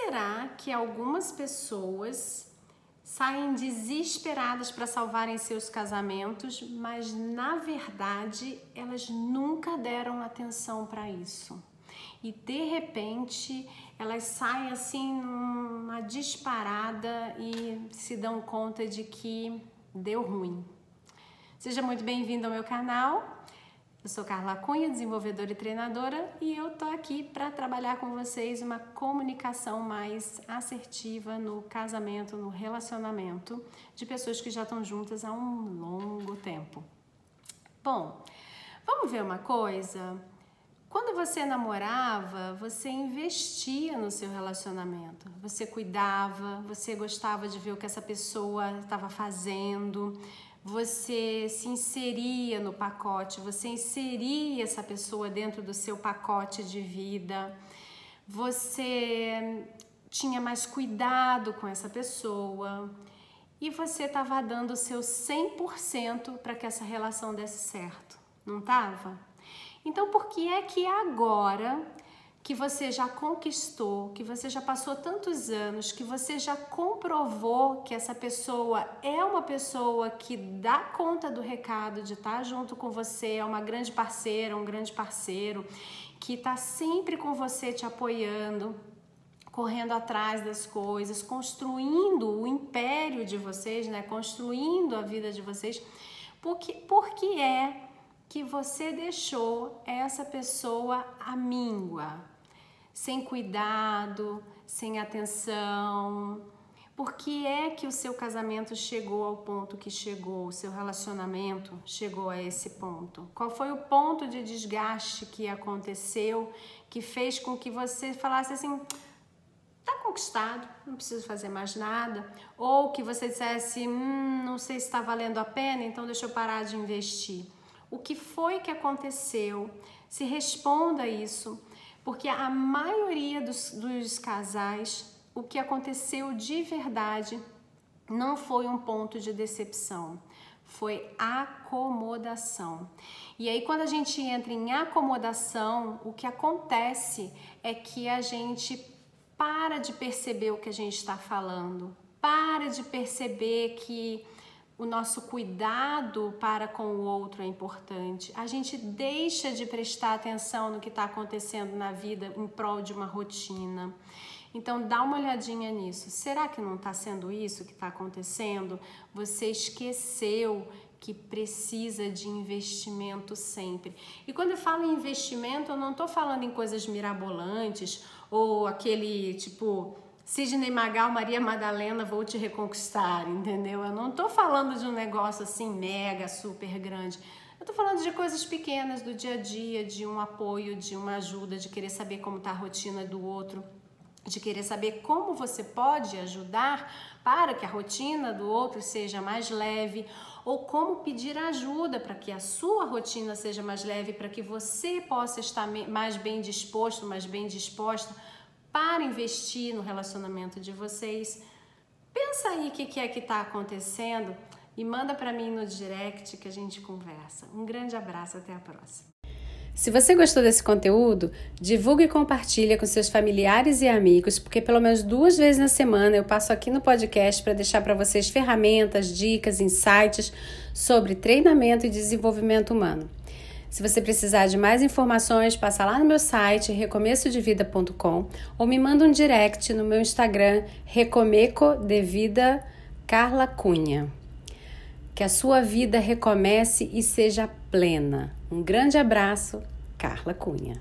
será que algumas pessoas saem desesperadas para salvarem seus casamentos, mas na verdade elas nunca deram atenção para isso? E de repente elas saem assim numa disparada e se dão conta de que deu ruim. Seja muito bem-vindo ao meu canal. Eu sou Carla Cunha, desenvolvedora e treinadora, e eu tô aqui para trabalhar com vocês uma comunicação mais assertiva no casamento, no relacionamento de pessoas que já estão juntas há um longo tempo. Bom, vamos ver uma coisa? Quando você namorava, você investia no seu relacionamento. Você cuidava, você gostava de ver o que essa pessoa estava fazendo, você se inseria no pacote, você inseria essa pessoa dentro do seu pacote de vida, você tinha mais cuidado com essa pessoa e você estava dando o seu 100% para que essa relação desse certo, não estava? Então, por que é que agora que você já conquistou, que você já passou tantos anos, que você já comprovou que essa pessoa é uma pessoa que dá conta do recado de estar junto com você, é uma grande parceira, um grande parceiro, que está sempre com você te apoiando, correndo atrás das coisas, construindo o império de vocês, né? Construindo a vida de vocês. Porque, porque é que você deixou essa pessoa amíngua? Sem cuidado, sem atenção? Por que é que o seu casamento chegou ao ponto que chegou, o seu relacionamento chegou a esse ponto? Qual foi o ponto de desgaste que aconteceu que fez com que você falasse assim: tá conquistado, não preciso fazer mais nada? Ou que você dissesse: hum, não sei se está valendo a pena, então deixa eu parar de investir. O que foi que aconteceu? Se responda isso porque a maioria dos, dos casais, o que aconteceu de verdade não foi um ponto de decepção, foi acomodação. E aí, quando a gente entra em acomodação, o que acontece é que a gente para de perceber o que a gente está falando, para de perceber que o nosso cuidado para com o outro é importante. A gente deixa de prestar atenção no que está acontecendo na vida em prol de uma rotina. Então dá uma olhadinha nisso. Será que não está sendo isso que está acontecendo? Você esqueceu que precisa de investimento sempre. E quando eu falo em investimento, eu não estou falando em coisas mirabolantes ou aquele tipo Sidney Magal, Maria Madalena, vou te reconquistar, entendeu? Eu não tô falando de um negócio assim mega, super grande. Eu tô falando de coisas pequenas do dia a dia, de um apoio, de uma ajuda, de querer saber como tá a rotina do outro, de querer saber como você pode ajudar para que a rotina do outro seja mais leve, ou como pedir ajuda para que a sua rotina seja mais leve, para que você possa estar mais bem disposto, mais bem disposta para investir no relacionamento de vocês. Pensa aí o que, que é que está acontecendo e manda para mim no direct que a gente conversa. Um grande abraço, até a próxima. Se você gostou desse conteúdo, divulgue e compartilhe com seus familiares e amigos, porque pelo menos duas vezes na semana eu passo aqui no podcast para deixar para vocês ferramentas, dicas, insights sobre treinamento e desenvolvimento humano. Se você precisar de mais informações, passa lá no meu site recomeçodevida.com ou me manda um direct no meu Instagram Recomeco de Vida Carla Cunha. Que a sua vida recomece e seja plena. Um grande abraço, Carla Cunha.